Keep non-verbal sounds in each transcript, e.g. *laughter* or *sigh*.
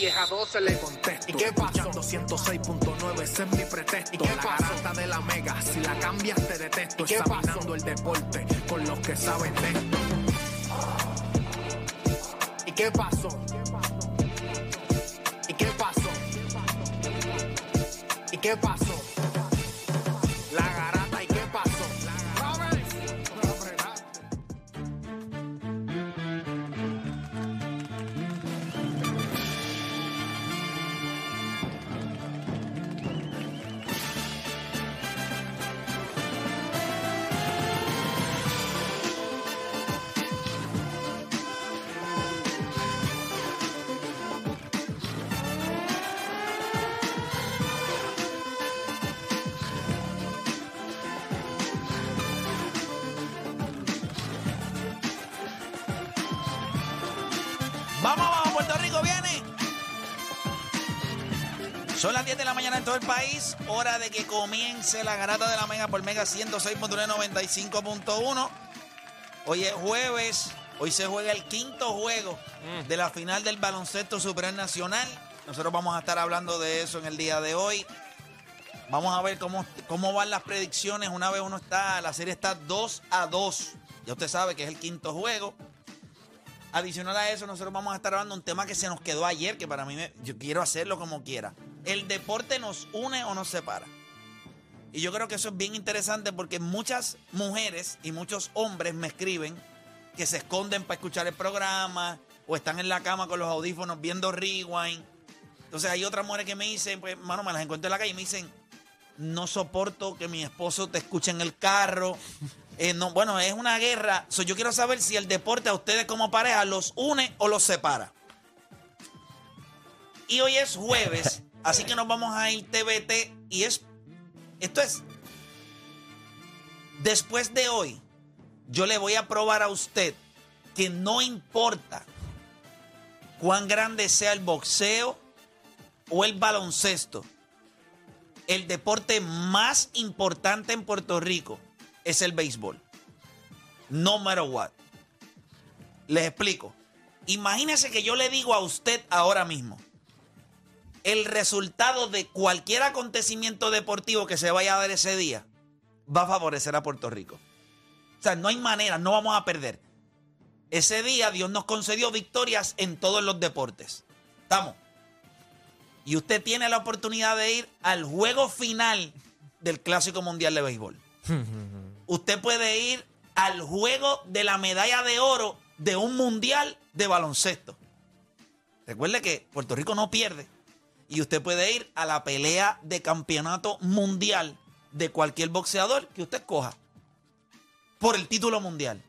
vieja 12 le contesto, ¿y qué pasó? 106.9, ese es mi pretexto, ¿y qué la garata de la mega, si la cambias te detesto, examinando el deporte con los que saben de esto. ¿Y qué pasó? ¿Y qué pasó? ¿Y qué pasó? La en todo el país. Hora de que comience la garata de la Mega por Mega 106.95.1. Hoy es jueves. Hoy se juega el quinto juego de la final del baloncesto Super Nacional. Nosotros vamos a estar hablando de eso en el día de hoy. Vamos a ver cómo, cómo van las predicciones. Una vez uno está, la serie está 2 a 2. Ya usted sabe que es el quinto juego. Adicional a eso, nosotros vamos a estar hablando de un tema que se nos quedó ayer, que para mí me- yo quiero hacerlo como quiera. ¿El deporte nos une o nos separa? Y yo creo que eso es bien interesante porque muchas mujeres y muchos hombres me escriben que se esconden para escuchar el programa o están en la cama con los audífonos viendo rewind. Entonces hay otras mujeres que me dicen, pues, mano, me las encuentro en la calle y me dicen, no soporto que mi esposo te escuche en el carro. Eh, no, bueno, es una guerra. So, yo quiero saber si el deporte a ustedes como pareja los une o los separa. Y hoy es jueves, así que nos vamos a ir TBT y es esto es después de hoy yo le voy a probar a usted que no importa cuán grande sea el boxeo o el baloncesto, el deporte más importante en Puerto Rico es el béisbol. No matter what. Les explico. Imagínese que yo le digo a usted ahora mismo el resultado de cualquier acontecimiento deportivo que se vaya a dar ese día va a favorecer a Puerto Rico. O sea, no hay manera, no vamos a perder. Ese día Dios nos concedió victorias en todos los deportes. ¿Estamos? Y usted tiene la oportunidad de ir al juego final del Clásico Mundial de Béisbol. *laughs* Usted puede ir al juego de la medalla de oro de un mundial de baloncesto. Recuerde que Puerto Rico no pierde. Y usted puede ir a la pelea de campeonato mundial de cualquier boxeador que usted coja por el título mundial.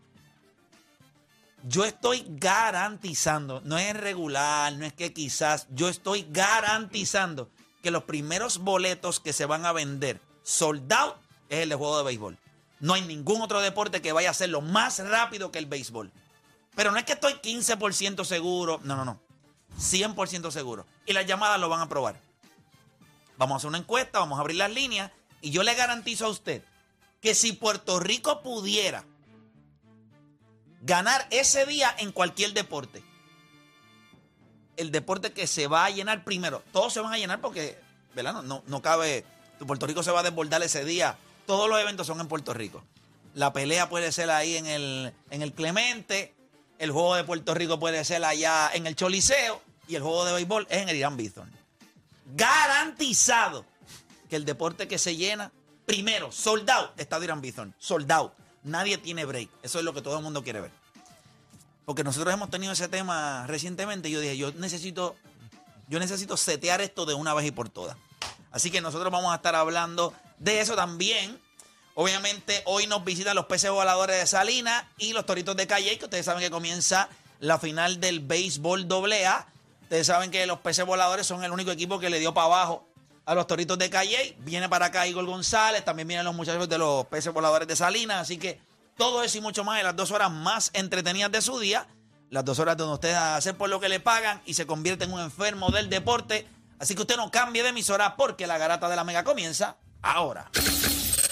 Yo estoy garantizando, no es regular, no es que quizás, yo estoy garantizando que los primeros boletos que se van a vender sold out es el de juego de béisbol. No hay ningún otro deporte que vaya a hacerlo más rápido que el béisbol. Pero no es que estoy 15% seguro, no, no, no. 100% seguro. Y las llamadas lo van a probar. Vamos a hacer una encuesta, vamos a abrir las líneas y yo le garantizo a usted que si Puerto Rico pudiera ganar ese día en cualquier deporte, el deporte que se va a llenar primero, todos se van a llenar porque, ¿verdad? No, no, no cabe, Puerto Rico se va a desbordar ese día, todos los eventos son en Puerto Rico. La pelea puede ser ahí en el, en el Clemente, el juego de Puerto Rico puede ser allá en el Choliseo y el juego de béisbol es en el Irán Bithorn. garantizado que el deporte que se llena, primero, soldado, Estadio Irán Bithorn, soldado. Nadie tiene break. Eso es lo que todo el mundo quiere ver. Porque nosotros hemos tenido ese tema recientemente. y Yo dije, yo necesito, yo necesito setear esto de una vez y por todas. Así que nosotros vamos a estar hablando de eso también. Obviamente, hoy nos visitan los peces voladores de Salinas y los toritos de Calle, que ustedes saben que comienza la final del béisbol AA. Ustedes saben que los peces voladores son el único equipo que le dio para abajo a los toritos de Calle. Viene para acá Igor González, también vienen los muchachos de los peces voladores de Salinas. Así que todo eso y mucho más en las dos horas más entretenidas de su día. Las dos horas donde ustedes hacen por lo que le pagan y se convierte en un enfermo del deporte. Así que usted no cambie de emisora porque la garata de la mega comienza ahora.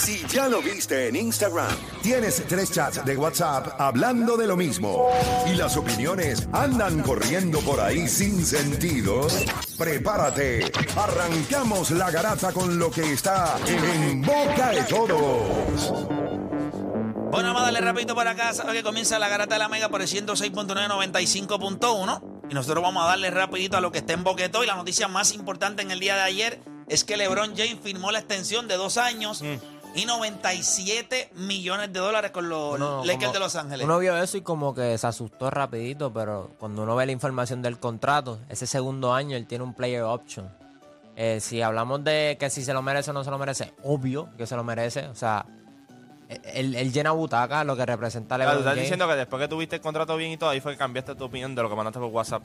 Si ya lo viste en Instagram, tienes tres chats de WhatsApp hablando de lo mismo y las opiniones andan corriendo por ahí sin sentido, prepárate. Arrancamos la garata con lo que está en boca de todos. Bueno, vamos a darle rapidito por acá. Sabe que comienza la garata de la mega por el 106.995.1. Y nosotros vamos a darle rapidito a lo que está en Boquetó. Y la noticia más importante en el día de ayer es que LeBron James firmó la extensión de dos años y 97 millones de dólares con los Uno Lakers como- de Los Ángeles. Uno vio eso y como que se asustó rapidito, pero cuando uno ve la información del contrato, ese segundo año él tiene un player option. Eh, si hablamos de que si se lo merece o no se lo merece, obvio que se lo merece. O sea, él, él llena butaca, lo que representa Claro, LeBron tú estás diciendo que después que tuviste el contrato bien y todo, ahí fue que cambiaste tu opinión de lo que mandaste por WhatsApp.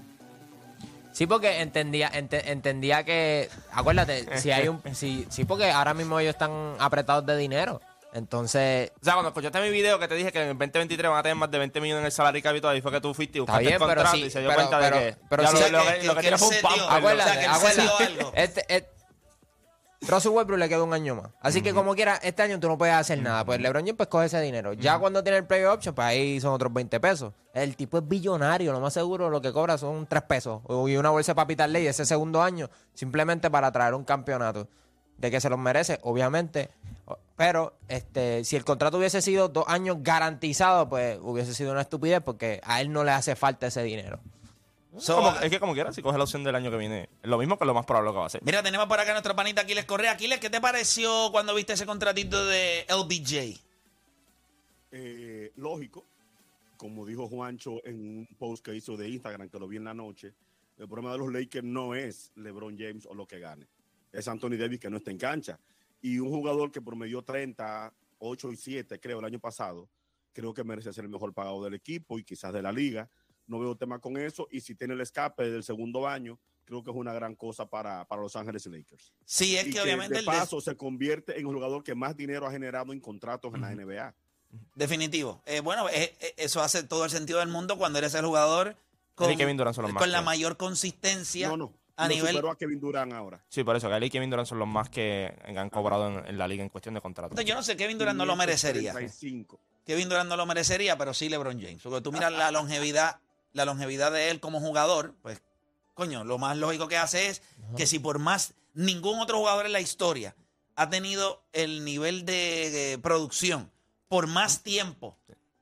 Sí, porque entendía, ente- entendía que, acuérdate, *laughs* si hay un, si, sí, porque ahora mismo ellos están apretados de dinero. Entonces, O sea, cuando escuchaste mi video que te dije que en el 2023 van a tener más de 20 millones en el salario todo, ahí fue que tú fuiste y buscaste bien, el contrato sí, y se dio pero- cuenta pero- de que pero ya sí. lo, que- lo que fue un pump. acuérdate, o sea, acuérdate. Este, este- Russell Westbrook le queda un año más. Así que como quiera, este año tú no puedes hacer nada. Pues LeBron James pues coge ese dinero. Ya cuando tiene el player option, pues ahí son otros 20 pesos. El tipo es billonario, lo más seguro lo que cobra son 3 pesos. Y una bolsa de papitas ley ese segundo año, simplemente para traer un campeonato. De que se los merece, obviamente. Pero este, si el contrato hubiese sido dos años garantizado, pues hubiese sido una estupidez porque a él no le hace falta ese dinero. So, Como- es que como quieras, si coges la opción del año que viene, es lo mismo que lo más probable que va a hacer. Mira, tenemos por acá a nuestro panita Aquiles Correa. Aquiles, ¿qué te pareció cuando viste ese contratito de LBJ? eh, lógico, como dijo Juancho en un post que hizo de Instagram, que lo vi en la noche, el problema de los Lakers no es LeBron James o lo que gane, es Anthony Davis que no está en cancha. Y un jugador que promedió 30, 8 y 7, creo, el año pasado, creo que merece ser el mejor pagado del equipo y quizás de la liga. No veo tema con eso. Y si tiene el escape del segundo año, creo que es una gran cosa para, para Los Ángeles Lakers. Sí, es y que obviamente de el des- paso se convierte en el jugador que más dinero ha generado en contratos en la NBA. Definitivo. Eh, bueno, eh, eh, eso hace todo el sentido del mundo cuando eres el jugador con, y Kevin Durant son los más con la que- mayor consistencia No, no. a lo nivel... superó a Kevin Durant ahora. Sí, por eso, que él y Kevin Durant son los más que han cobrado en, en la liga en cuestión de contrato. Yo no sé, Kevin Durant no lo merecería. 535. Kevin Durant no lo merecería, pero sí LeBron James. Porque tú miras la longevidad, la longevidad de él como jugador, pues, coño, lo más lógico que hace es que si por más ningún otro jugador en la historia ha tenido el nivel de, eh, producción por más tiempo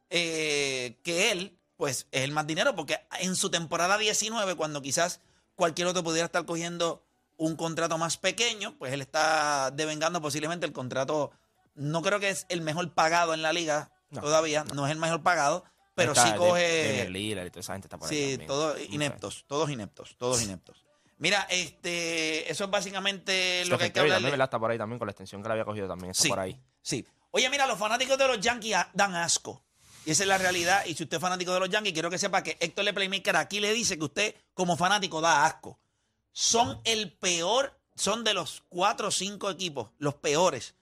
eh, que él, pues es el más dinero, porque en su temporada 19, cuando quizás cualquier otro pudiera estar cogiendo un contrato más pequeño, pues él está devengando posiblemente el contrato, no creo que es el mejor pagado en la liga No, todavía, no. es el mejor pagado, pero Está sí coge... Lillard y toda esa gente está por ahí Sí, también. todos ineptos, todos ineptos, todos ineptos. Mira, este, eso es básicamente lo que hay que Curry también, ¿verdad? Está por ahí también con la extensión que le había cogido también. Está Sí, por ahí. sí. Oye, mira, los fanáticos de los Yankees a- dan asco. Y esa es la realidad. Y si usted es fanático de los Yankees, quiero que sepa que Héctor Le Playmaker aquí le dice que usted, como fanático, da asco. Son el peor, son de los cuatro o cinco equipos, los peores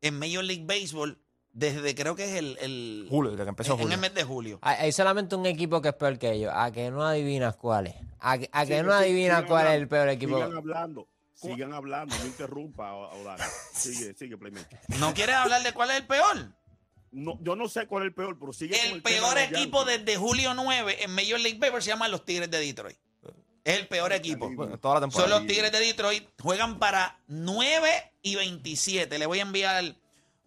en Major League Baseball desde creo que es el, el- Julio, desde que empezó en, en Julio. el mes de julio. Hay, hay solamente un equipo que es peor que ellos. A que no adivinas cuál es. A que, a que Sigue- no adivinas cuál es el peor equipo. Sigan hablando, sigan hablando, no interrumpa, O- Odani. Sigue, sigue, Playmaker. ¿No quieres hablar de cuál es el peor? No, yo no sé cuál es el peor, pero sigue con El el tema peor de equipo desde julio 9 en Major League Baseball se llaman los Tigres de Detroit. Es el peor equipo. Bueno, toda la Son los Tigres de Detroit. Juegan para 9 y 27. Le voy a enviar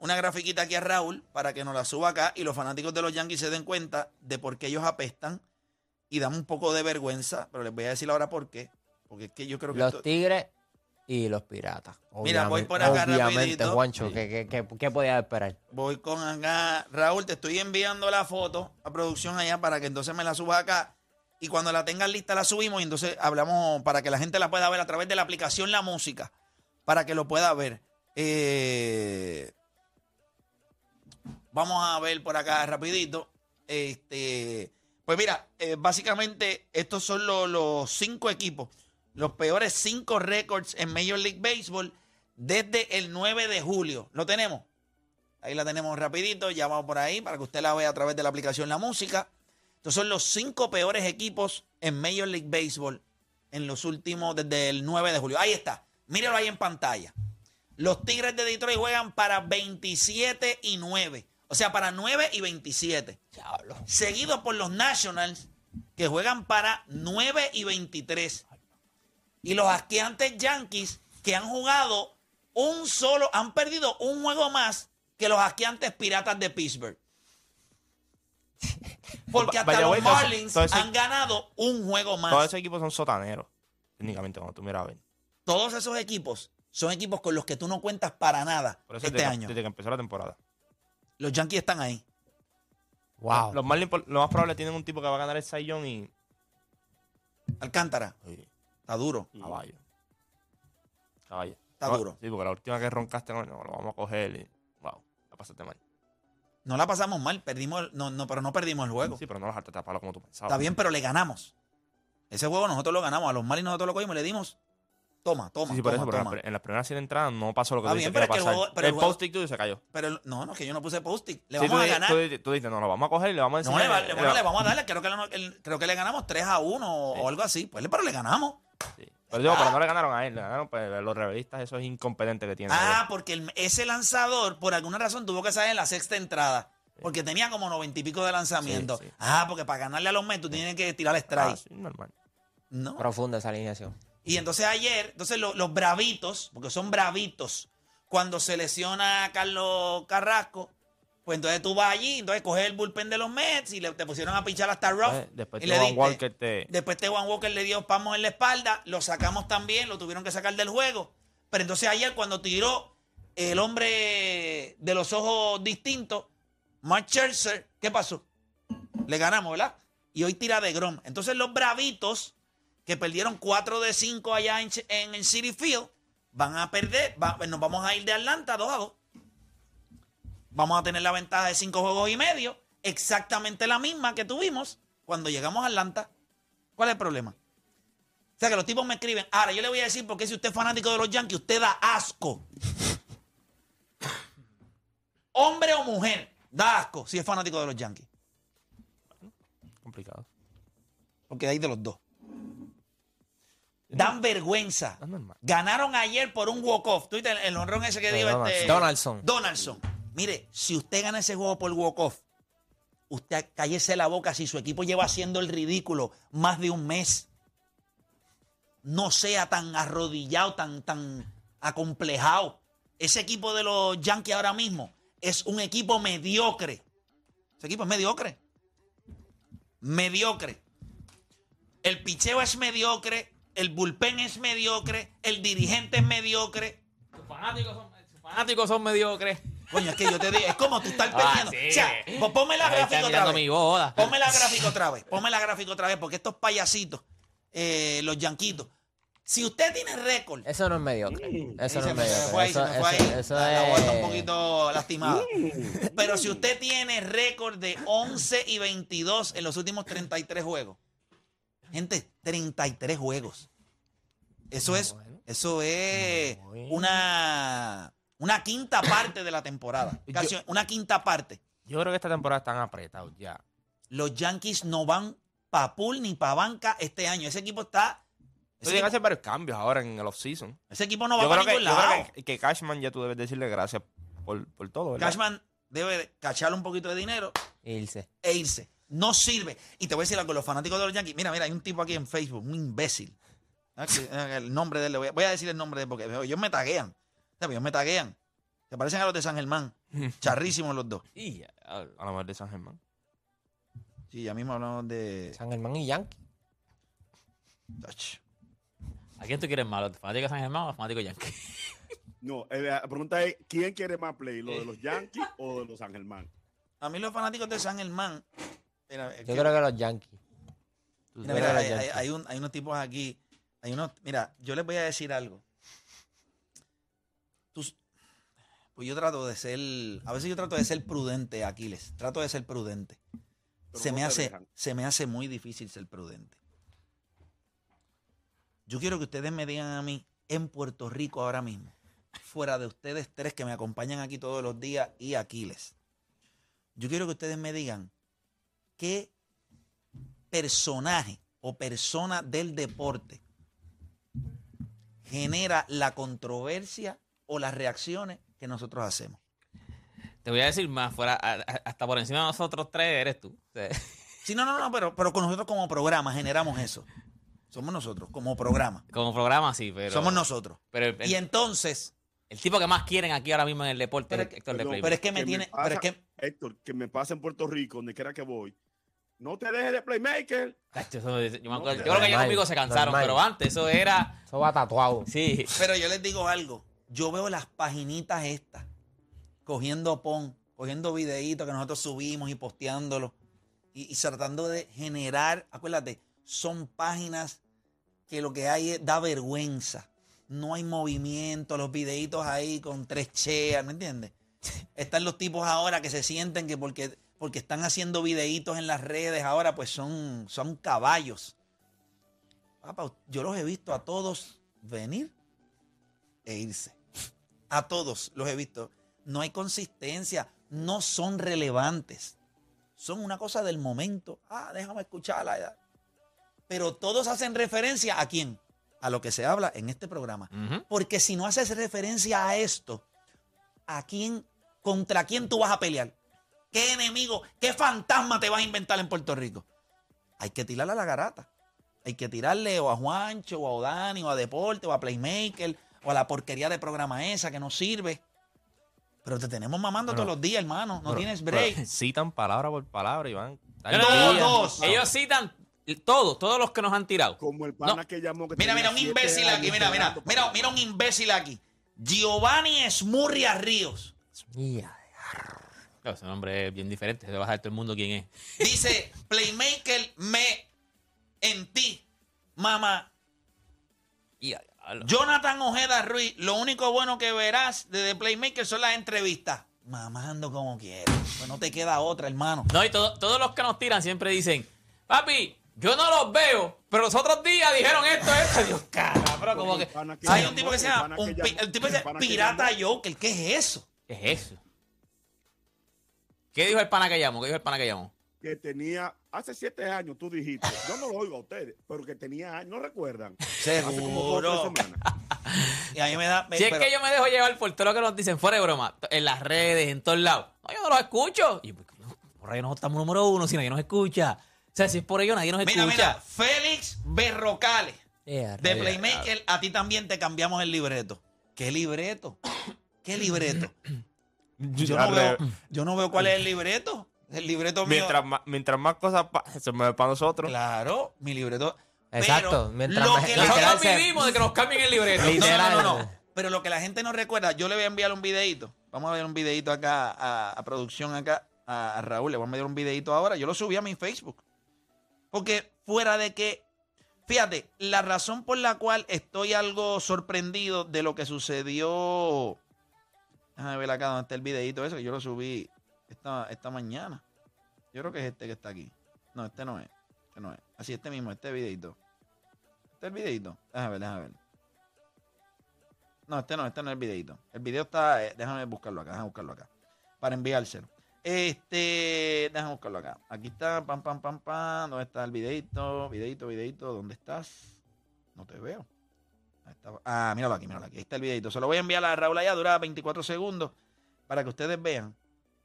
una grafiquita aquí a Raúl para que nos la suba acá y los fanáticos de los Yankees se den cuenta de por qué ellos apestan y dan un poco de vergüenza. Pero les voy a decir ahora por qué. Porque es que yo creo que. Los esto- Tigres y los Piratas. Mira, voy por acá Obviamente, rapidito. Juancho, ¿qué, qué, qué, qué podía esperar? Voy con acá. Raúl, te estoy enviando la foto a producción allá para que entonces me la subas acá. Y cuando la tengas lista la subimos y entonces hablamos para que la gente la pueda ver a través de la aplicación La Música. Para que lo pueda ver. Eh, vamos a ver por acá rapidito. Este, pues mira, eh, básicamente estos son lo- los cinco equipos. Los peores cinco récords en Major League Baseball desde el 9 de julio. ¿Lo tenemos? Ahí la tenemos rapidito, ya vamos por ahí para que usted la vea a través de la aplicación La Música. Estos son los cinco peores equipos en Major League Baseball en los últimos, desde el 9 de julio. Ahí está, míralo ahí en pantalla. Los Tigres de Detroit juegan para 27 y 9. O sea, para 9 y 27. Seguido por los Nationals, que juegan para 9 y 23. Y los asqueantes Yankees, que han jugado un solo, han perdido un juego más que los asqueantes Piratas de Pittsburgh. *laughs* Porque hasta Vaya, los ese- Marlins todo han ganado un juego más. Todos esos equipos son sotaneros. Técnicamente, cuando tú miras a ver. Todos esos equipos son equipos con los que tú no cuentas para nada Por eso este desde, año. Que, desde que empezó la temporada. Los Yankees están ahí. Wow. Los Marlins, por- lo más probable, tienen un tipo que va a ganar el Young y. Alcántara, Oye, está duro. caballo. Caballo. Está No, duro. Sí, porque la última que roncaste, no, no, lo vamos a coger y. Wow, la pasaste mal. No la pasamos mal, perdimos, el- no, no, pero no perdimos el juego. Sí, pero no los hartaste a palo como tú pensabas. Está bien, pero le ganamos. Ese juego nosotros lo ganamos. A los Marlins nosotros lo cogimos y le dimos. Toma, toma, Sí, sí, por toma, eso, toma. en las primeras 100 entradas no pasó lo que Está tú bien, pero iba a es que el pasar. juego- pero el el juego- post-it tuyo se cayó. Pero el- no, no, que yo no puse post-it. Le Sí, vamos tú, a ganar. Tú, tú dices, no, lo vamos a coger y le vamos a No, le, va- le- bueno, le vamos a darle. Creo que le, el- creo que le ganamos 3 a 1 o, o algo así. Pues, pero le ganamos. Sí. Pero digo, pero no le ganaron a él, le ganaron pues, los revelistas, esos incompetentes que tienen. Ah, porque el- ese lanzador, por alguna razón, tuvo que salir en la sexta entrada. Porque tenía como noventa y pico de lanzamiento. Sí, sí. Ah, porque para ganarle a los Mets tú tienes que tirar Ah, strike. sí, normal. No. Profunda esa alineación. Y entonces ayer, entonces lo- los bravitos, porque son bravitos, cuando se lesiona a Carlos Carrasco, pues entonces tú vas allí, entonces coges el bullpen de los Mets y le, te pusieron a pichar hasta Ruff. Después y de Juan diste. Walker te. Después te Juan Walker le dio pamos en la espalda, lo sacamos también, lo tuvieron que sacar del juego. Pero entonces ayer cuando tiró el hombre de los ojos distintos, Mark Scherzer, ¿qué pasó? Le ganamos, ¿verdad? Y hoy tira de Grom. Entonces los bravitos, que perdieron 4 de 5 allá en, en el City Field, van a perder, va- nos vamos a ir de Atlanta 2 a 2. Vamos a tener la ventaja de 5 juegos y medio, exactamente la misma que tuvimos cuando llegamos a Atlanta. ¿Cuál es el problema? O sea, que los tipos me escriben. Ahora, yo le voy a decir, porque si usted es fanático de los Yankees, usted da asco. Hombre o mujer, da asco si es fanático de los Yankees. Complicado. Porque hay de los dos. Dan vergüenza. Ganaron ayer por un walk-off. ¿Tú viste el, el honrón ese que dio Donaldson. este? Donaldson. Donaldson. Mire, si usted gana ese juego por walk-off, usted cállese la boca si su equipo lleva haciendo el ridículo más de un mes. No sea tan arrodillado, tan, tan acomplejado. Ese equipo de los Yankees ahora mismo es un equipo mediocre. Ese equipo es mediocre. Mediocre. El picheo es mediocre, el bullpen es mediocre, el dirigente es mediocre. Sus fanáticos son, sus fanáticos son mediocres. Coño, es que yo te digo, es como tú estás Ah, perdiendo. sí. O sea, pues ponme la gráfica otra vez. mi boda. Ponme la gráfica otra vez. Ponme la gráfica otra vez, porque estos payasitos, eh, los yanquitos, si usted tiene récord. Eso no es mediocre. Eso no es me, se me mediocre. fue ahí, Eso, eso- ahí. eso la, la está un es. poquito lastimada. Pero si usted tiene récord de 11 y 22 en los últimos 33 juegos. Gente, 33 juegos. Eso es, eso es una, una quinta parte de la temporada. Casi una quinta parte. Yo creo que esta temporada están apretados ya. Los Yankees no van pa' pool ni pa' banca este año. Ese equipo está. Ese Tienen que equipo, hacer varios cambios ahora en el off-season. ese equipo no va yo para creo, que, ningún yo lado. creo que, que Cashman ya tú debes decirle gracias por, por todo, ¿verdad? Cashman debe cacharle un poquito de dinero Irse. e irse. No sirve. Y te voy a decir algo, los fanáticos de los Yankees. Mira, mira, hay un tipo aquí en Facebook, un imbécil. Aquí, eh, El nombre de él, voy a, voy a decir el nombre de él porque ellos me taguean. ¿Sabes? Ellos me taguean. Se parecen a los de San Germán. *laughs* Charrísimos los dos. Y. A lo mejor de San Germán. Sí, ya mismo hablamos de. San Germán y Yankee. Ach. ¿A quién tú quieres más? ¿Los fanáticos de San Germán o los fanáticos Yankee? *laughs* No, eh, la pregunta es: ¿quién quiere más play? ¿Lo de los *laughs* Yankees o de los San Germán? A mí los fanáticos de San Germán. Mira, Yo que- creo que los Yankees. mira, hay, los hay- Yankees. hay un- hay unos tipos aquí. Hay unos, mira, yo les voy a decir algo. Tú- pues yo trato de ser. A veces yo trato de ser prudente, Aquiles. Trato de ser prudente. Se no me, hace, dejan. se me hace muy difícil ser prudente. Yo quiero que ustedes me digan a mí en Puerto Rico ahora mismo, fuera de ustedes tres que me acompañan aquí todos los días y Aquiles. Yo quiero que ustedes me digan qué personaje o persona del deporte genera la controversia o las reacciones que nosotros hacemos. Te voy a decir más, fuera, hasta por encima de nosotros tres eres tú. *laughs* Sí, no, no, no, pero, pero con nosotros como programa generamos eso. Somos nosotros, como programa. como programa sí, pero... Somos nosotros. Pero el, Y entonces, el tipo que más quieren aquí ahora mismo en el deporte Pero- es Héctor de Playboy. pero es que me Que me tiene, pasa- pero es que Héctor, que me pasa en Puerto Rico, donde quiera que voy. No te dejes de playmaker. Yo, me acuerdo- yo creo que normal, conmigo se cansaron, pero antes eso era... Eso va tatuado. Sí. Pero yo les digo algo. Yo veo las paginitas estas, cogiendo pon, cogiendo videitos que nosotros subimos y posteándolos. Y, y tratando de generar, acuérdate, son páginas que lo que hay es, da vergüenza. No hay movimiento, los videitos ahí con tres cheas, ¿me entiendes? *laughs* Están los tipos ahora que se sienten que porque, porque están haciendo videitos en las redes ahora, pues son, son caballos. Papá, yo los he visto a todos venir e irse. A todos los he visto. No hay consistencia, no son relevantes. Son una cosa del momento. Ah, déjame escucharla. Pero todos hacen referencia a quién? A lo que se habla en este programa. Porque si no haces referencia a esto, ¿a quién, contra quién tú vas a pelear? ¿Qué enemigo, qué fantasma te vas a inventar en Puerto Rico? Hay que tirarle a la garata. Hay que tirarle o a Juancho, o a Odani, o a Deporte, o a Playmaker, o a la porquería de programa esa que no sirve. Pero te tenemos mamando Bueno, todos los días, hermano. No Pero- tienes pero break. *laughs* citan palabra por palabra y van. No, no, no, no, Todos. Ellos citan todos, todos los que nos han tirado. Como el pana No. que llamó. Que Mira, mira, un imbécil aquí, mira, mira, mira, mira un imbécil aquí. Giovanni Esmurria Ríos. Ya. Claro, ese nombre es bien diferente, se va a saber todo el mundo quién es. Dice, Playmaker me en ti, mamá. Y a- diablo. Jonathan Ojeda Ruiz, lo único bueno que verás de The Playmaker son las entrevistas. Mamando como quieras. Pues no te queda otra, hermano. No, y todo- todos los que nos tiran siempre dicen, papi, yo no los veo, pero los otros días dijeron esto, esto. *laughs* Dios, cara, pero como que... El pana que Hay llamó, un tipo que se el llama, pana que un pi- llamó, el tipo que se el llama pana que Pirata llamó. Joker. ¿Qué es eso? ¿Qué es eso? ¿Qué dijo el pana que llamó? ¿Qué dijo el pana que llamó? que tenía hace siete años, tú dijiste, yo no lo oigo a ustedes, pero que tenía años, ¿no recuerdan? Hace como dos o Seguro. tres semanas. *laughs* Y a mí me da... Si es pero- que yo me dejo llevar por todo lo que nos dicen fuera de broma, en las redes, en todos lados. No, yo no los escucho. Y pues, por ahí no estamos número uno, si nadie nos escucha. O sea, si es por ello, nadie nos Mira, escucha. mira, Félix Berrocales. Ya, De rayos. Playmaker, a ti también te cambiamos el libreto. ¿Qué libreto? ¿Qué libreto? *clears throat* Yo no, veo, yo no veo cuál es el libreto. El libreto mío. Mientras más, mientras más cosas pa- se mueven para nosotros. Claro, mi libreto. Exacto, Pero mientras lo que la Nosotros vivimos de que nos cambien el libreto. No, no, Literal. no, no, no. Pero lo que la gente no recuerda, yo le voy a enviar un videito. Vamos a ver un videito acá a, a producción acá a, a Raúl. Le voy a enviar un videito ahora. Yo lo subí a mi Facebook. Porque fuera de que, fíjate, la razón por la cual estoy algo sorprendido de lo que sucedió. Déjame ver acá donde está el videito eso, que yo lo subí esta, esta mañana. Yo creo que es este que está aquí. No, este no es. Este no es. Así, este mismo, este videito. Este es el videito. Déjame ver, déjame ver. No, este no, este no es el videito. El video está. eh, déjame buscarlo acá, déjame buscarlo acá. Para enviárselo. Este. Déjame buscarlo acá. Aquí está, pam, pam, pam, pam. ¿Dónde está el videito? Videito, videito. ¿Dónde estás? No te veo. Está. Ah, míralo aquí, míralo aquí. Ahí está el videito. Se lo voy a enviar a Raúl allá, dura 24 segundos. Para que ustedes vean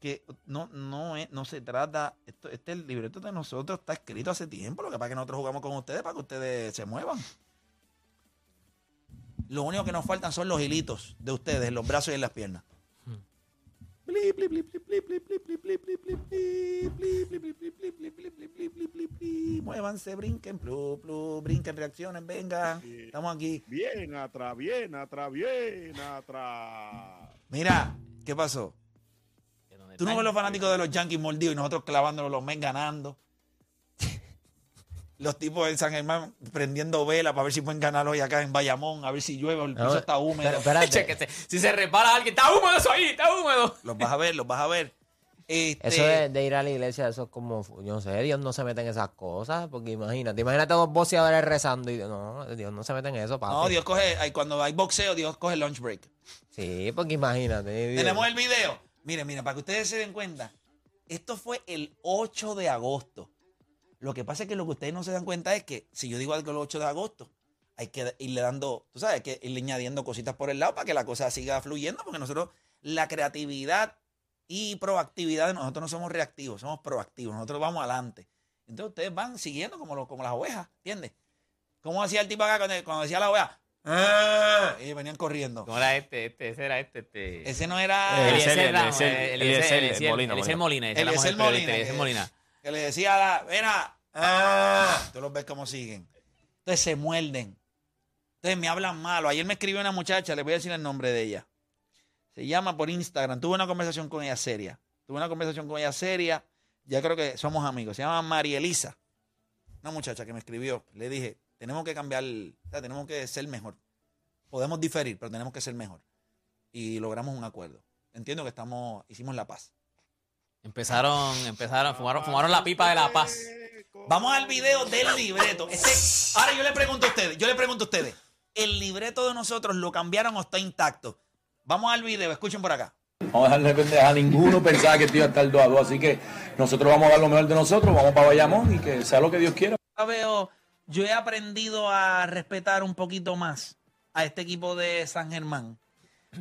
que no, no, no se trata, este libreto de nosotros está escrito hace tiempo, lo que pasa es que nosotros jugamos con ustedes para que ustedes se muevan. Lo único que nos faltan son los hilitos de ustedes los brazos y en las piernas. Muévanse, brinquen, plu, plu, brinquen, reaccionen, vengan. Estamos aquí. Bien atrás, bien atrás, bien atrás. Mira, ¿qué pasó? Tú no ves los fanáticos de los Yankees mordidos y nosotros clavándonos los men ganando. Los tipos de San Germán prendiendo vela para ver si pueden ganar hoy acá en Bayamón, a ver si llueve, el piso No, está húmedo. pero *laughs* Si se repara alguien, está húmedo eso ahí, está húmedo. Los vas a ver, los vas a ver. Este, Eso de, de ir a la iglesia, eso es como, yo no sé, Dios no se mete en esas cosas, porque imagínate, imagínate dos boxeadores rezando y no, Dios no se mete en eso, papi. No, Dios coge, cuando hay boxeo, Dios coge lunch break. Sí, porque imagínate. Dios. Tenemos el video. Miren, miren, para que ustedes se den cuenta, esto fue el 8 de agosto. Lo que pasa es que lo que ustedes no se dan cuenta es que si yo digo algo el 8 de agosto, hay que irle dando, tú sabes, hay que irle añadiendo cositas por el lado para que la cosa siga fluyendo, porque nosotros, la creatividad y proactividad de nosotros no somos reactivos, somos proactivos, nosotros vamos adelante. Entonces ustedes van siguiendo como, lo- como las ovejas, ¿entiendes? ¿Cómo hacía el tipo acá cuando, cuando decía la oveja? "Ah", Y venían corriendo. ¿Cómo era este? Este, ese era este, este. Ese no era... Eliezer, Eliezer, eh, Eliezer, Molina, Eliezer Molina. Eliezer que- Molina. que le decía a la, mira, ah, tú los ves cómo siguen. Entonces se muerden. Entonces me hablan malo. Ayer me escribió una muchacha, le voy a decir el nombre de ella. Se llama por Instagram. Tuve una conversación con ella seria. Tuve una conversación con ella seria. Ya creo que somos amigos. Se llama María Elisa. Una muchacha que me escribió. Le dije, tenemos que cambiar, o sea, tenemos que ser mejor. Podemos diferir, pero tenemos que ser mejor. Y logramos un acuerdo. Entiendo que estamos, hicimos la paz. Empezaron, empezaron, fumaron, fumaron la pipa de la paz. Vamos al video del libreto. Este, ahora yo le pregunto a ustedes, yo le pregunto a ustedes, ¿el libreto de nosotros lo cambiaron o está intacto? Vamos al video, escuchen por acá. Vamos a dejarle pendeja a ninguno pensaba que esto iba a estar 2 a 2. Así que nosotros vamos a dar lo mejor de nosotros, vamos para Bayamón y que sea lo que Dios quiera. Yo veo, yo he aprendido a respetar un poquito más a este equipo de San Germán.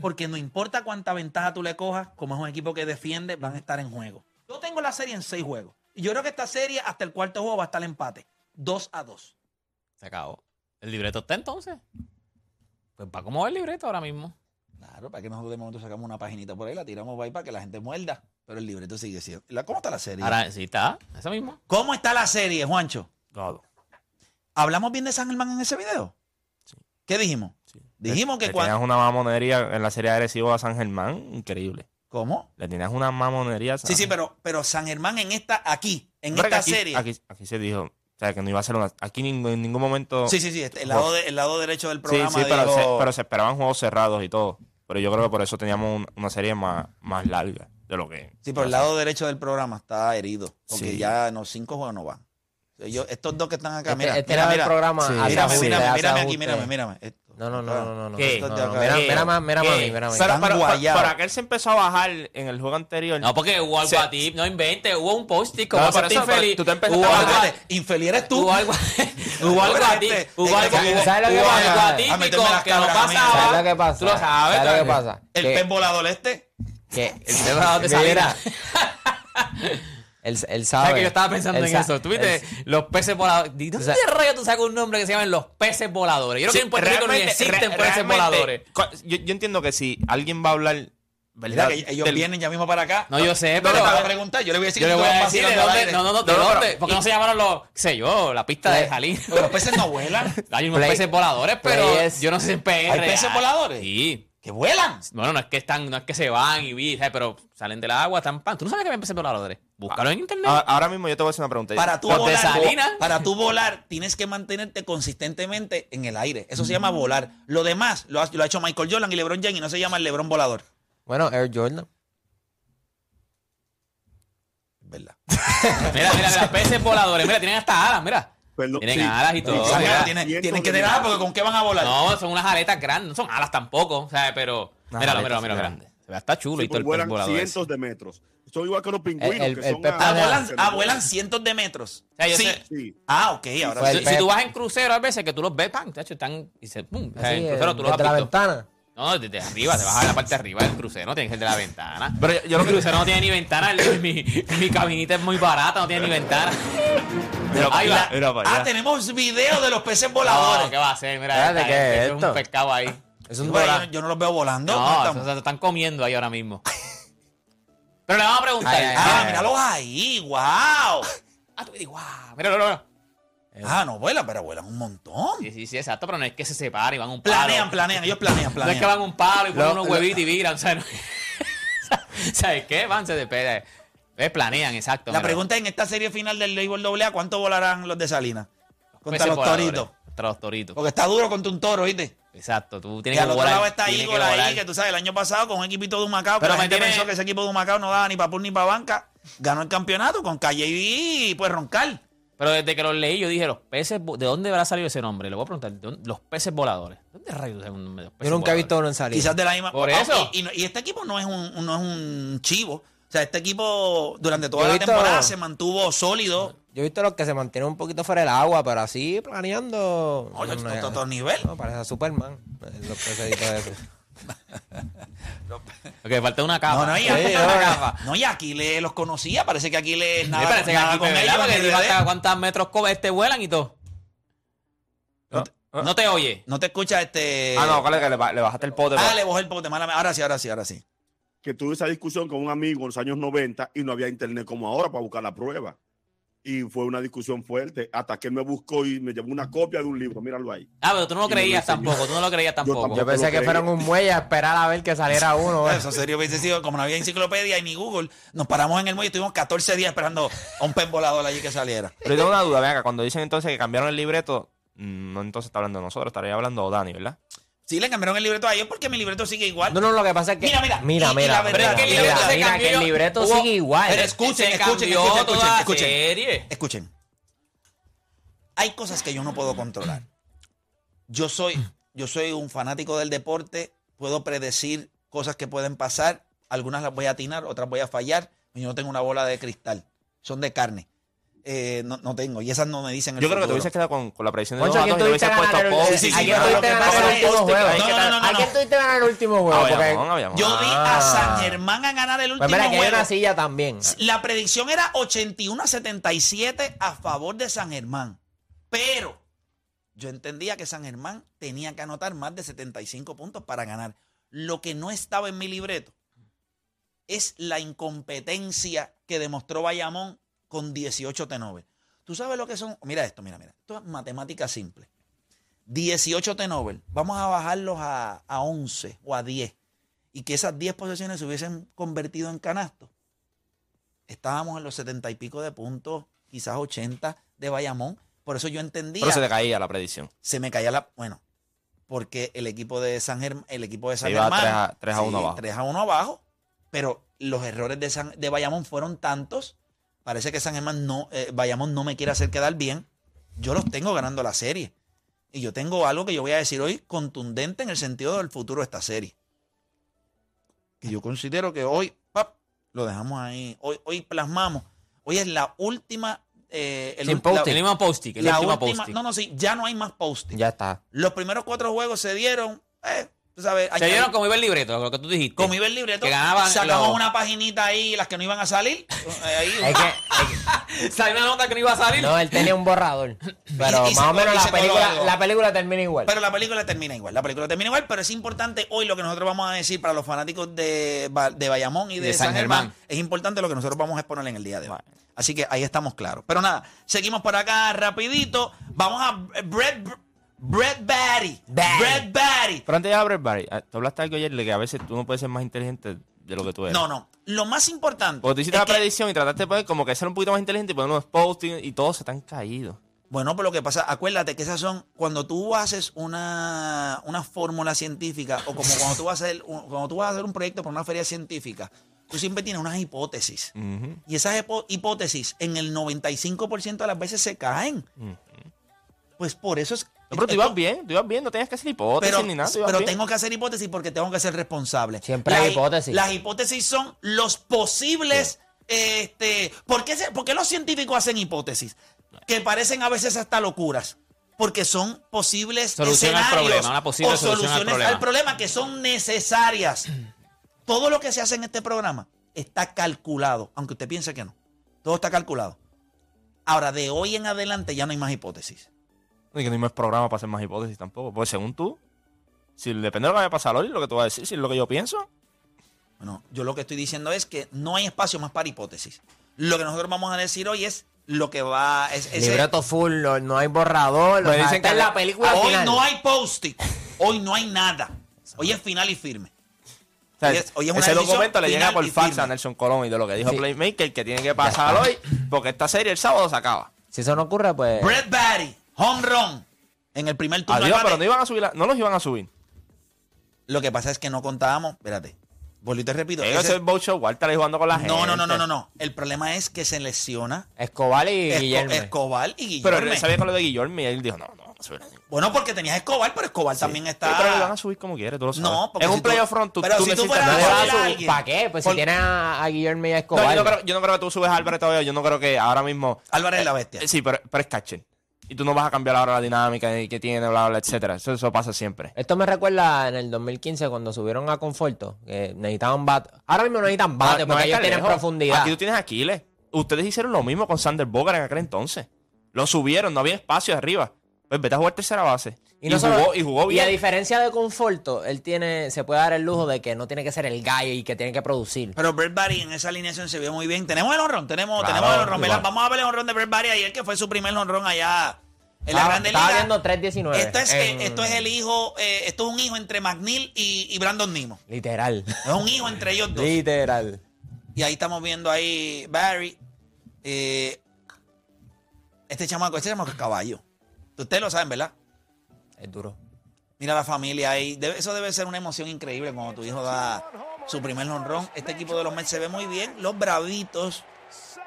Porque no importa cuánta ventaja tú le cojas, como es un equipo que defiende, van a estar en juego. Yo tengo la serie en seis juegos. Y yo creo que esta serie, hasta el cuarto juego, va a estar el empate. 2 a 2. Se acabó. ¿El libreto está entonces? Pues va como el libreto ahora mismo. Claro, para que nosotros de momento sacamos una paginita por ahí, la tiramos ahí para que la gente muerda. Pero el libreto sigue siendo. La- ¿Cómo está la serie? Ahora sí está, eso mismo. ¿Cómo está la serie, Juancho? God. ¿Hablamos bien de San Germán en ese video? ¿Qué dijimos? Dijimos que Le cuando... tenías una mamonería en la serie agresiva a San Germán, increíble. ¿Cómo? Le tenías una mamonería a San Sí, sí, pero, pero San Germán en esta, aquí, en Pero esta aquí, serie. Aquí, aquí se dijo, o sea, que no iba a ser una... Aquí en ningún momento... Sí, sí, sí. este, el, lado de- el lado derecho del Sí, programa sí, pero, dijo- se, pero se esperaban juegos cerrados y todo. Pero yo creo que por eso teníamos un- una serie más, más larga de lo que... Sí, pero el lado derecho del programa está herido. Porque Sí. ya los cinco juegos no van. Yo- estos dos que están acá, Este- mira, este mira, del mira. programa Sí. Mírame, aquí, mírame, mírame. No, no, no, no, no. no. ¿Qué? No, no. Mira, ¿Qué? mira, más- mira, ¿Qué? mami, mira, mami. Pero, Están pero, pero, guayados. pero aquel se empezó a bajar en el juego anterior. No, porque hubo algo a ti, no inventes, hubo un post-it como No, eso, pero infeliz. tú te empezaste hubo a bajar. Infeliz eres tú. hubo algo, *laughs* hubo algo a ti, Este, hubo este, algo, este, hubo, ¿sabes lo que hubo pasa? algo A las que no pasaba. ¿Sabes lo que pasa? Tú lo sabes, ¿Sabes lo que pasa? El Que- pez volador este. que *laughs* El tema de Mira, Salinas. *laughs* él, él sabe. ¿Sabes que yo estaba pensando él en eso? ¿Tú viste? él- Los peces voladores. ¿De dónde O sea- rayo tú sacas un nombre que se llaman los peces voladores? Yo creo Sí, que en Puerto Rico no existen peces voladores. Yo, yo entiendo que si alguien va a hablar, ¿verdad? que ellos del- vienen ya mismo para acá. No, yo sé, No, pero. le van a preguntar. Yo le voy a decir Yo que le voy a decir de dónde. No, no, no, ¿de No, no, dónde? pero- ¿Por qué no se llamaron los, qué sé yo, la pista de Jalín? Porque los peces no vuelan. *laughs* Hay unos Play- peces voladores, pero Players- yo no sé si en PR. ¿Hay peces voladores? Sí. Que vuelan. Bueno, no es que están, no es que se van y ¿sabes? pero salen del agua, están pan. ¿Tú no sabes que había peces voladores? Búscalo en internet. A- Ahora mismo yo te voy a hacer una pregunta. Para tú de volar, para tú volar, tienes que mantenerte consistentemente en el aire. Eso se llama volar. Lo demás lo ha, lo ha hecho Michael Jordan y LeBron James y no se llama el LeBron volador. Bueno, Air Jordan. Verdad. Mira, mira, mira, peces voladores. Mira, tienen hasta alas, mira. Perdón, Tienen sí. alas y todo. Tienen, tienen que tener alas porque ¿con qué van a volar? No, son unas aletas grandes, no son alas tampoco, ¿sabes? Pero. Unas Míralo, míralo, míralo. ve hasta chulo Sí, y todo el pues vuelan ese. cientos de metros. Son igual que los pingüinos. El- que son a- no vuelan cientos de metros. sea, yo sí. sé- Sí. Ah, ok, ahora Si, si tú vas en crucero, a veces que tú los ves, pan, de hecho, están. Y se, pum, o sea, Así, en crucero tú los has la visto. ventana. No, desde arriba, te vas a ver la parte de arriba del crucero, no tienes que ir de la ventana. Pero yo, yo lo El que crucero no tiene ni ventana, *laughs* mi, mi cabinita es muy barata, no tiene ni ventana. Para allá, Ah, tenemos videos de los peces No, voladores. ¿qué va a hacer? Mira, Espérate, esta ¿qué es esto? un pescado ahí. Es un Bueno, dorado. yo, yo no los veo volando. No, ¿cómo se, están comiendo ahí ahora mismo. *laughs* Pero le vamos a preguntar. Ay, ay, Ah, ay. míralos ahí, wow. Ah, tú dices, guau, mira, mira, mira. Ah, no vuelan, pero vuelan un montón. Sí, sí, sí, exacto, pero no es que se separen y van un palo. Planean, planean, ellos planean, No es que planean. van un palo y ponen Lo- unos lo- huevitos y viran, o sea, no- ¿sabes qué? Van, se despede. Eh, planean, exacto. La mira. pregunta es, en esta serie final del béisbol AA, ¿cuánto volarán los de Salinas? Contra Peces los voladores, toritos. Contra los toritos. Porque está duro contra un toro, ¿viste? Exacto, tú Y tienes al que otro volar. lado está Igor ahí, que tú sabes, el año pasado con un equipito de Humacao, que Pero la gente tiene- pensó que ese equipo de Humacao no daba ni para pur ni para banca. Ganó el campeonato con Calle y pues roncar. Pero desde que los leí, yo dije, los peces, ¿de dónde habrá salido ese nombre? Le voy a preguntar, ¿de dónde- los peces voladores. ¿Dónde rayos es un los peces Yo nunca he visto uno en salir. Quizás de la misma. Por Ah, eso. Y, y y este equipo no es un, no es un chivo. O sea, este equipo durante toda Yo la visto- temporada se mantuvo sólido. Yo he visto los que se mantienen un poquito fuera del agua, pero así planeando. Oye, no, está a otro nivel. No, parece a Superman. Los pececitos esos. *laughs* Porque falta una capa. No, no, y, Sí, aquí- no. no, y Aquiles los conocía. Parece que Aquiles nada, parece que nada aquí, con ellos. Porque hasta cuántos metros este vuelan y todo. No te oye. No te escucha este. Ah, no, ¿cuál es que le, ba- le bajaste el pote? Ah, le bajó el pote. mala- Ahora sí, ahora sí, ahora sí. Que tuve esa discusión con un amigo en los años 90 y no había internet como ahora para buscar la prueba. Y fue una discusión fuerte hasta que él me buscó y me llevó una copia de un libro. Míralo ahí. Ah, pero tú no lo creías tampoco, tú no lo creías tampoco. tampoco. Yo pensé que creía. fueron un muelle a esperar a ver que saliera uno. ¿eh? Eso serio hubiese sido, como no había enciclopedia y ni Google, nos paramos en el muelle y estuvimos 14 días esperando a un pez volador allí que saliera. Pero yo tengo una duda, venga, cuando dicen entonces que cambiaron el libreto, mm, no entonces está hablando de nosotros, estaría hablando Dani, ¿verdad? Sí, le cambiaron el libreto a ellos porque mi libreto sigue igual. No, no, lo que pasa es que. Mira, mira, Mira, y- y mira. la verdad mira, es que el mira, libreto mira, cambió. que el libreto Hubo- sigue igual. Pero escuchen, escuchen, escuchen, toda escuchen, serie. Escuchen. Hay cosas que yo no puedo controlar. Yo soy, yo soy un fanático del deporte, puedo predecir cosas que pueden pasar, algunas las voy a atinar, otras voy a fallar, y yo no tengo una bola de cristal, son de carne. Eh, no, no tengo, y esas no me dicen el Yo creo que te hubieses quedado con, con la predicción de Concho, ¿a los quién datos y ganar puesto el- post. Sí, sí, ¿A sí, quién pero lo tuviste que ganar el último que- juego? ¿A quién tuviste ganar el último juego? Ah, ah. Yo vi Ah. a San Germán a ganar el Pues último mira, que hay juego. una silla también. La predicción era 81 a 77 a favor de San Germán. Pero yo entendía que San Germán tenía que anotar más de 75 puntos para ganar. Lo que no estaba en mi libreto es la incompetencia que demostró Bayamón con 18 T9. ¿Tú sabes lo que son? Mira esto, mira, mira. Esto es matemática simple. 18 T9. Vamos a bajarlos a, a 11 o a 10. Y que esas 10 posesiones se hubiesen convertido en canastos estábamos en los setenta y pico de puntos, quizás 80 de Bayamón. Por eso yo entendía, Pero se se, te caía la predicción. me caía la, bueno, porque el equipo de San Germán, el equipo de San iba Germán, tres a- tres a uno abajo. 3 a 1 abajo, pero los errores de, San- de Bayamón fueron tantos, parece que San Germán no, eh, Bayamón no me quiere hacer quedar bien. Yo los tengo ganando la serie. Y yo tengo algo que yo voy a decir hoy contundente en el sentido del futuro de esta serie. Que yo considero que hoy, pap, lo dejamos ahí. Hoy, hoy plasmamos. Hoy es la última. eh, el ul- posting. El último la posting. No, no, sí, ya no hay más posting. Ya está. Los primeros cuatro juegos se dieron, eh, tú sabes, Se dieron como iba el libreto, lo que tú dijiste. como iba el libreto, Que ganaban sacamos los- una paginita ahí, las que no iban a salir. *laughs* eh, ahí, Es que, *laughs* Salió una nota que no iba a salir. no, él tenía un borrador. *laughs* Pero Y- y se más o menos co- y se la película, la película termina igual. Pero la película termina igual. La película termina igual, pero es importante hoy lo que nosotros vamos a decir para los fanáticos de, Ba- de Bayamón y de, De San, San Germán. Germán. Es importante lo que nosotros vamos a exponer en el día de hoy. Así que ahí estamos claros. Pero nada, seguimos por acá rapidito. Vamos a Brett, Brett. Batty. Brett Batty. Pero antes de hablar, Barry, ah, tú hablaste algo ayer de que a veces tú no puedes ser más inteligente de lo que tú eres. No, no. Lo más importante. Porque tú hiciste la que- predicción y trataste de poner como que ser un poquito más inteligente y poner unos postings y todos se te han caído. Bueno, pero lo que pasa, acuérdate que esas son, cuando tú haces una, una fórmula científica o como cuando tú, vas a hacer, un- cuando tú vas a hacer un proyecto para una feria científica, tú siempre tienes unas hipótesis. Y esas hipótesis en el 95% de las veces se caen. Pues por eso es... No, pero tú ibas bien, tú ibas bien, no tenías que hacer hipótesis Pero, ni nada. pero bien. tengo que hacer hipótesis porque tengo que ser responsable. Siempre hay Las hi- hipótesis. Las hipótesis son los posibles... Este, ¿por, qué se- por qué los científicos hacen hipótesis? Que parecen a veces hasta locuras. porque son posibles Solución al escenarios problema, una posible o solución al soluciones problema. al problema que son necesarias. Todo lo que se hace en este programa está calculado, aunque usted piense que no. Todo está calculado. Ahora, de hoy en adelante ya no hay más hipótesis. Y que no hay más programa para hacer más hipótesis tampoco. Pues según tú, si depende de lo que vaya a pasar hoy, lo que tú vas a decir, si es lo que yo pienso. Bueno, yo lo que estoy diciendo es que no hay espacio más para hipótesis. Lo que nosotros vamos a decir hoy es lo que va. Es, Libreto full, no, no hay borrador. Sea, dicen que es la película hoy final. no hay post-it. Hoy no hay nada. Hoy es final y firme. O sea, Hoy es- hoy es ese documento le llega por fax firme. a Nelson Colón y de lo que dijo Sí. Playmaker que tiene que pasar hoy, porque esta serie el sábado se acaba. Si eso no ocurre, pues. Brett Barry, home run. En el primer turno. Adiós, pero no iban a subir, la- no los iban a subir. Lo que pasa es que no contábamos. Espérate. Vuelvo y te repito. Ese es el boat show, Walter ahí jugando con la gente. no, no, no, no, no, no. El problema es que se lesiona Escobar y Esco- Guillermo. Escobar y Pero Guillermo. él sabía con lo de Guillermo y él dijo, no, no, vamos a subir. Bueno, porque tenías Escobar, pero Escobar también está. Pero lo van a subir como quiere, tú lo sabes. No, porque en si un playoff front, tú, pero tú si tú fueras no a subir a subir- alguien. ¿Para qué? Pues Por- si tienes a, a Guillermo y a No, Escobar. yo no, creo, yo no creo que tú subes a Álvarez todavía. Yo no creo que ahora mismo. Álvarez es la bestia. Eh, Sí, pero, pero es catcher. Y tú no vas a cambiar ahora la dinámica que tiene, bla, bla, etcétera. Eso, eso pasa siempre. Esto me recuerda en el 2015 cuando subieron a Conforto, que necesitaban bate. Ahora mismo no necesitan bate No, no porque es ellos tienen lejos. profundidad. Aquí tú tienes Aquiles. Ustedes hicieron lo mismo con Sander Bogart en aquel entonces. Lo subieron, no había espacio arriba. Pues vete a jugar tercera base. Y, no solo- jugó, y jugó Y a bien. diferencia de Conforto, él tiene, se puede dar el lujo de que no tiene que ser el gallo y que tiene que producir. Pero Brett Barry en esa alineación se vio muy bien. Tenemos el honrón, tenemos, Claro, tenemos el honrón. igual. Vamos a ver el honrón de Brett Barry ayer, que fue su primer honrón allá en la Estaba- Grande estaba Liga. viendo 3.19 Esto es, en- eh, esto es el hijo, eh, esto es un hijo entre McNeil y, y Brandon Nimo. Literal. Es un hijo entre ellos dos. Literal. Y ahí estamos viendo ahí Barry. eh, este chamaco, este chamaco es caballo. Ustedes lo saben, ¿verdad? Es duro. Mira la familia ahí. Debe- eso debe ser una emoción increíble cuando tu hijo da su primer honrón. Este equipo de los Mets se ve muy bien. Los bravitos,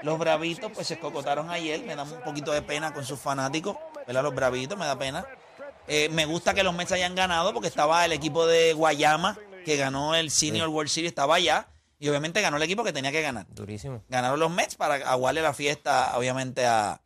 los bravitos, pues se escocotaron ayer. Me da un poquito de pena con sus fanáticos. ¿Verdad? Los bravitos, me da pena. Eh, me gusta que los Mets hayan ganado porque estaba el equipo de Guayama, que ganó el Senior World Series, estaba allá. Y obviamente ganó el equipo que tenía que ganar. Durísimo. Ganaron los Mets para aguarle la fiesta, obviamente, a.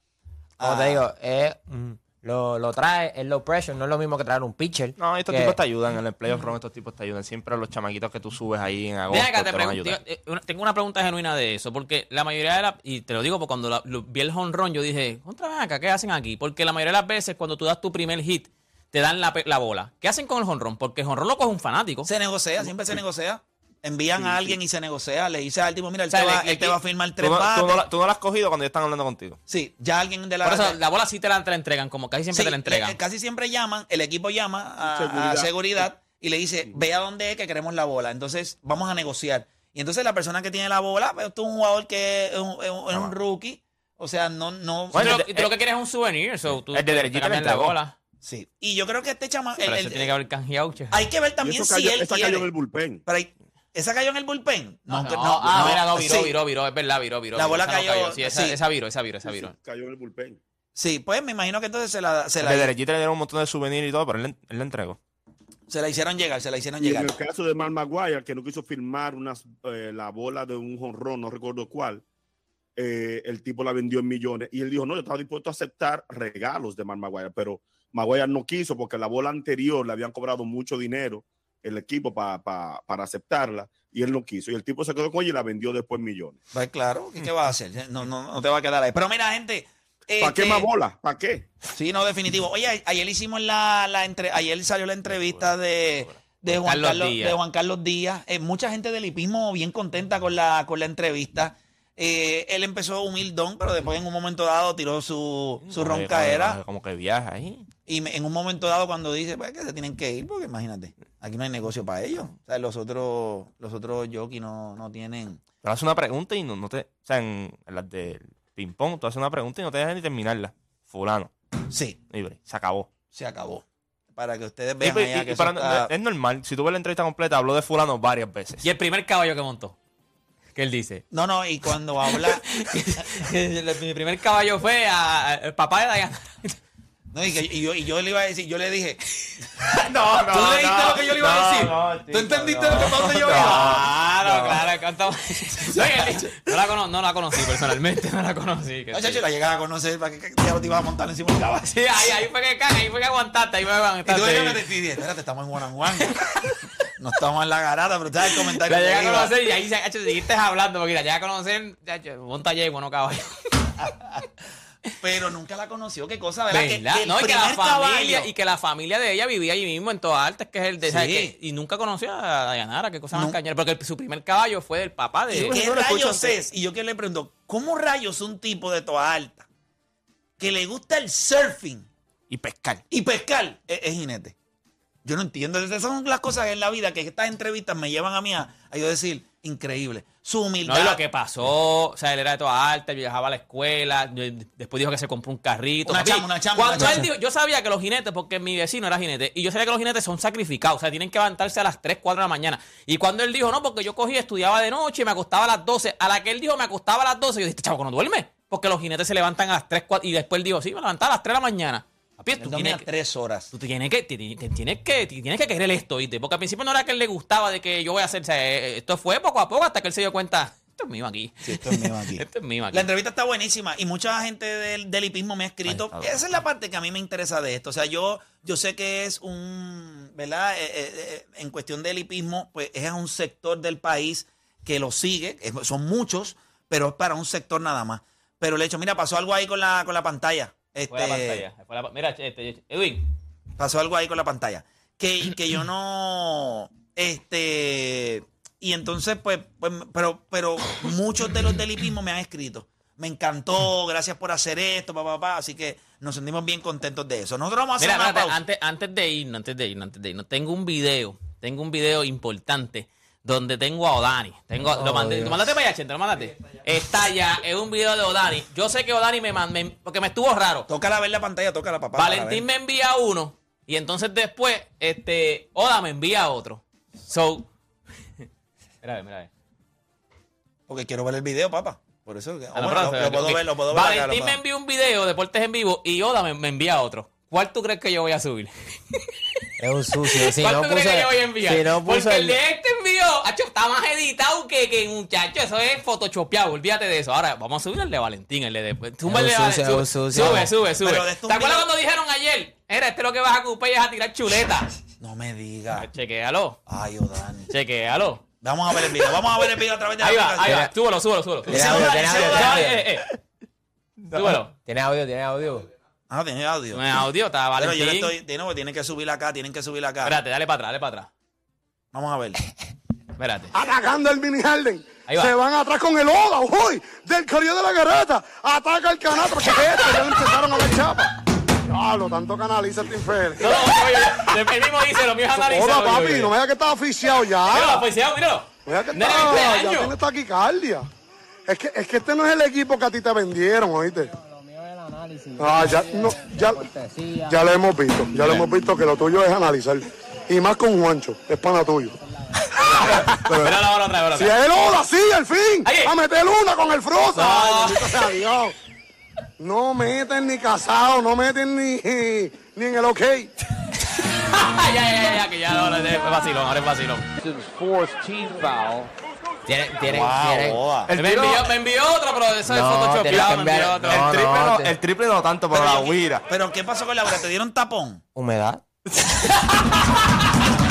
Como te digo, es, mm, lo, lo trae, es low pressure, no es lo mismo que traer un pitcher. No, estos que- tipos te ayudan. En el playoff run, estos tipos te ayudan. Siempre los chamaquitos que tú subes ahí en agosto te te van a pregunto, ayudar. eh, tengo una pregunta genuina de eso, porque la mayoría de las, y te lo digo porque cuando la- lo- vi el honrón, yo dije, contra acá, ¿qué hacen aquí? Porque la mayoría de las veces cuando tú das tu primer hit, te dan la, pe- la bola. ¿Qué hacen con el honrón? Porque el honrón lo coge un fanático. Se negocia, siempre se negocia. Envían a alguien y se negocia. Le dice al tipo, mira, él, O sea, te, va, él te va a firmar Tú tres no, tú, no la, tú no la has cogido cuando ya están hablando contigo. Sí, ya alguien de la... Por eso la bola sí te la, te la entregan, como casi siempre Sí, te la entregan. le- casi siempre llaman, el equipo llama a seguridad, Seguridad. a seguridad y le dice, ve a dónde es que queremos la bola. Entonces, vamos a negociar. Y entonces la persona que tiene la bola, pues tú es un jugador que es un, es un- es un rookie. O sea, no... no Bueno, tú lo- que quieres es un souvenir. so, tú el de derechita la entregó. bola. sí. Y yo creo que este chama... Pero el- el- tiene que haber canjeado. hay que ver también si cayó, él quiere. cayó en el bullpen. Pero ahí- ¿Esa cayó en el bullpen? No, no, ah, mira, no, viró, sí. viró, viró, es verdad, viró, viró. La bola esa no cayó, Sí, esa, sí. esa viró, esa viró, esa viró. sí, cayó en el bullpen. Sí, pues me imagino que entonces se la, se la, de derechita le dieron un montón de souvenirs y todo, pero él, le- él le entregó. se la hicieron llegar, se la hicieron Y en llegar. el caso de Mark Maguire, que no quiso firmar unas, eh, la bola de un jonrón, no recuerdo cuál, eh, el tipo la vendió en millones. Y él dijo, no, yo estaba dispuesto a aceptar regalos de Mark Maguire, pero Maguire no quiso porque la bola anterior le habían cobrado mucho dinero el equipo pa- pa- para aceptarla y él no quiso. Y el tipo se quedó con ella y la vendió después millones. Pues claro, ¿qué, qué vas a hacer? No, no, no te va a quedar ahí. Pero mira, gente. ¿Para qué este, más bola? ¿Para qué? Sí, no, definitivo. Oye, ayer hicimos la, la entre, ayer salió la entrevista de, de Juan Carlos Carlos, Díaz. de Juan Carlos Díaz. Eh, mucha gente del hipismo bien contenta con la, con la entrevista. Eh, él empezó humildón, pero después en un momento dado tiró su, su roncaera. Como que viaja ahí. Y me- en un momento dado cuando dice, pues que se tienen que ir, porque imagínate, aquí no hay negocio para ellos. O sea, los otros, los otros jockeys no, no tienen. Pero hace una pregunta y no, no te. O sea, en, en las del ping-pong, tú haces una pregunta y no te dejan ni terminarla. Fulano. Sí, Libre. Se acabó. se acabó. Para que ustedes vean y- allá y que eso para- está- Es normal. Si tú ves la entrevista completa, habló de Fulano varias veces. Y el primer caballo que montó. Que él dice. No, no, y cuando habla, *laughs* *laughs* Mi primer caballo fue a- a- al papá de Diana. No, y, que- y yo, y yo le iba a decir, yo le dije, *laughs* No, *laughs* no. ¿tú leíste lo que yo le iba a decir? No, no, ¿Tú chico, entendiste no. lo que dónde yo iba? Claro, claro, cantamos. *laughs* No, la cono- no la conocí personalmente, no la conocí. que No, sí. chacho, la llegaba a conocer, ¿para qué diablo te ibas a montar encima del caballo? Sí, ahí, ahí fue que caga, ahí fue que aguantaste, ahí fue que Y tú aguantaste. que te dije, espérate, estamos en one on one. No estamos en la garata, pero sabes el comentario. La que llegué a iba. conocer y ahí chacho, seguiste hablando, porque la llegué a conocer, chacho, monta yegua, no caballo. Pero nunca la conoció. ¿Qué cosa, verdad? Que, ¿Verdad? que no, y que la primer familia, caballo- y que la familia de ella vivía allí mismo en Toa Alta, que es el de Sí. ¿sabes qué? y nunca conoció a Dayanara, qué cosa más cañera, porque el- su primer caballo fue del papá de ¿Y qué no lo escucho rayos es? Y yo que le pregunto, ¿cómo rayos un tipo de toda alta que le gusta el surfing Y pescar. y pescar es, es jinete? Yo no entiendo. Esas son las cosas en la vida que estas entrevistas me llevan a mí a, a yo decir, increíble. Su humildad. No, y lo que pasó, o sea, él era de toda alta, viajaba a la escuela, después dijo que se compró un carrito. Una Papi, chamba, una chamba, Cuando una él dijo, yo sabía que los jinetes, porque mi vecino era jinete, y yo sabía que los jinetes son sacrificados, o sea, tienen que levantarse a las 3, 4 de la mañana. Y cuando él dijo, no, porque yo cogí, estudiaba de noche y me acostaba a las 12, a la que él dijo, me acostaba a las 12, yo dije, chavo, no duerme, porque los jinetes se levantan a las 3, 4, y después él dijo, sí, me levantaba a las 3 de la mañana. Papi, tú tienes que- tres horas. Tú tienes que, te, te- te tienes que, te tienes que querer esto, ¿viste? Porque al principio no era que él le gustaba de que yo voy a hacer, o sea, eh, esto fue poco a poco hasta que él se dio cuenta, esto es mío aquí. Sí, esto es mío aquí. *laughs* esto es mío aquí. La entrevista está buenísima y mucha gente del, del hipismo me ha escrito. Esa es la parte que a mí me interesa de esto. O sea, yo, yo sé que es un, ¿verdad? Eh, eh, eh, en cuestión del hipismo, pues es un sector del país que lo sigue, son muchos, pero es para un sector nada más. Pero el hecho, mira, pasó algo ahí con la, con la pantalla. Este, Fue la pantalla. fue la pa- mira, este, Edwin. pasó algo ahí con la pantalla. Que, que yo no. Este. Y entonces, pues, pues, pero, pero muchos de los del hipismo me han escrito. Me encantó, gracias por hacer esto, papá, papá. Así que nos sentimos bien contentos de eso. Nosotros vamos a hacer Mira, una pausa. antes, antes de irnos, antes de irnos, antes de irnos, tengo un video, tengo un video importante donde tengo a Odani. Tengo, lo mandé, Dios. ¿Lo mandaste para allá, Chente? ¿Lo mandaste? Está ya, es un video de Odani. Yo sé que Odani me mandó, porque me estuvo raro. Toca la ver la pantalla, toca la papá. Valentín me envía uno y entonces después, este, Oda me envía otro. So, *laughs* mira, a mira, a. Porque quiero ver el video, papá. Por eso. pero lo, lo puedo ver, lo puedo ver. acá, lo Valentín me envía un video, Deportes en Vivo, y Oda me, me envía otro. ¿Cuál tú crees que yo voy a subir? Es un sucio. Si *laughs* ¿Cuál no tú crees que yo voy a enviar? si no Porque el de este envío, está más editado que, que muchacho. Eso es photoshopeado, olvídate de eso. Ahora, vamos a subir el de Valentín, el de después. Sube, el de Es un sucio, Valentín, es sube, un sucio. sube, sube, ¿Te acuerdas cuando dijeron ayer? Era este lo que vas a ocupar y es a tirar chuletas. No me diga. Chequéalo, Ay, Odani. chequéalo. Vamos a ver el video. Vamos a ver el video a través de Ahí la va, ahí va. aplicación. Súbelo, súbelo, súbelo. Tiene audio, tiene audio, Odani. tiene Eh, eh, eh. Súbelo. Tiene audio, tiene audio. Ah, tiene audio. No es audio, está Pero Valentín. yo le estoy. Tiene, tienen que subir acá, tienen que subir acá. Espérate, dale para atrás, dale para atrás. Vamos a ver. Espérate. Atacando el mini Harden. Ahí va. Se van atrás con el Oda, hoy del Corillo de la Garata. Ataca el canato. ¿Qué es esto? Ya le empezaron a ver chapa. Diablo, tanto canaliza este infeliz. No, no, oye, él mismo dice, lo mío es analizar. Oye, papi, oye. no me digas que estás asfixiado Míralo, ya. policía, míralo. Mira que Nene, está, 20 ya años. tienes taquicardia. Es que, es que este no es el equipo que a ti te vendieron, ¿oíste? Ah, ya, no, ya, ya lo hemos visto, ya lo hemos visto que lo tuyo es analizar. Y más con Juancho, es pana tuyo. Míralo ahora otra vez, Si es el Oda, sí, al fin. Ahí. A meter una con el. No. Ay, bendito sea Dios. No meten ni casado, no meten ni, ni en el ok. *laughs* ya, ya, ya, ya, que ya ahora es vacilón, ahora es vacilón. Tiene, tiene, Wow, tiene- Oda. El me, tiro- envió, me envió otro, pero eso es No, Photoshop. tienes que me envió otro. no, el, triple no, te- el triple no tanto, pero, la huira. Pero ¿qué pasó con la Laura? ¿Te dieron tapón? humedad. ¡Estaba *laughs* resbalosa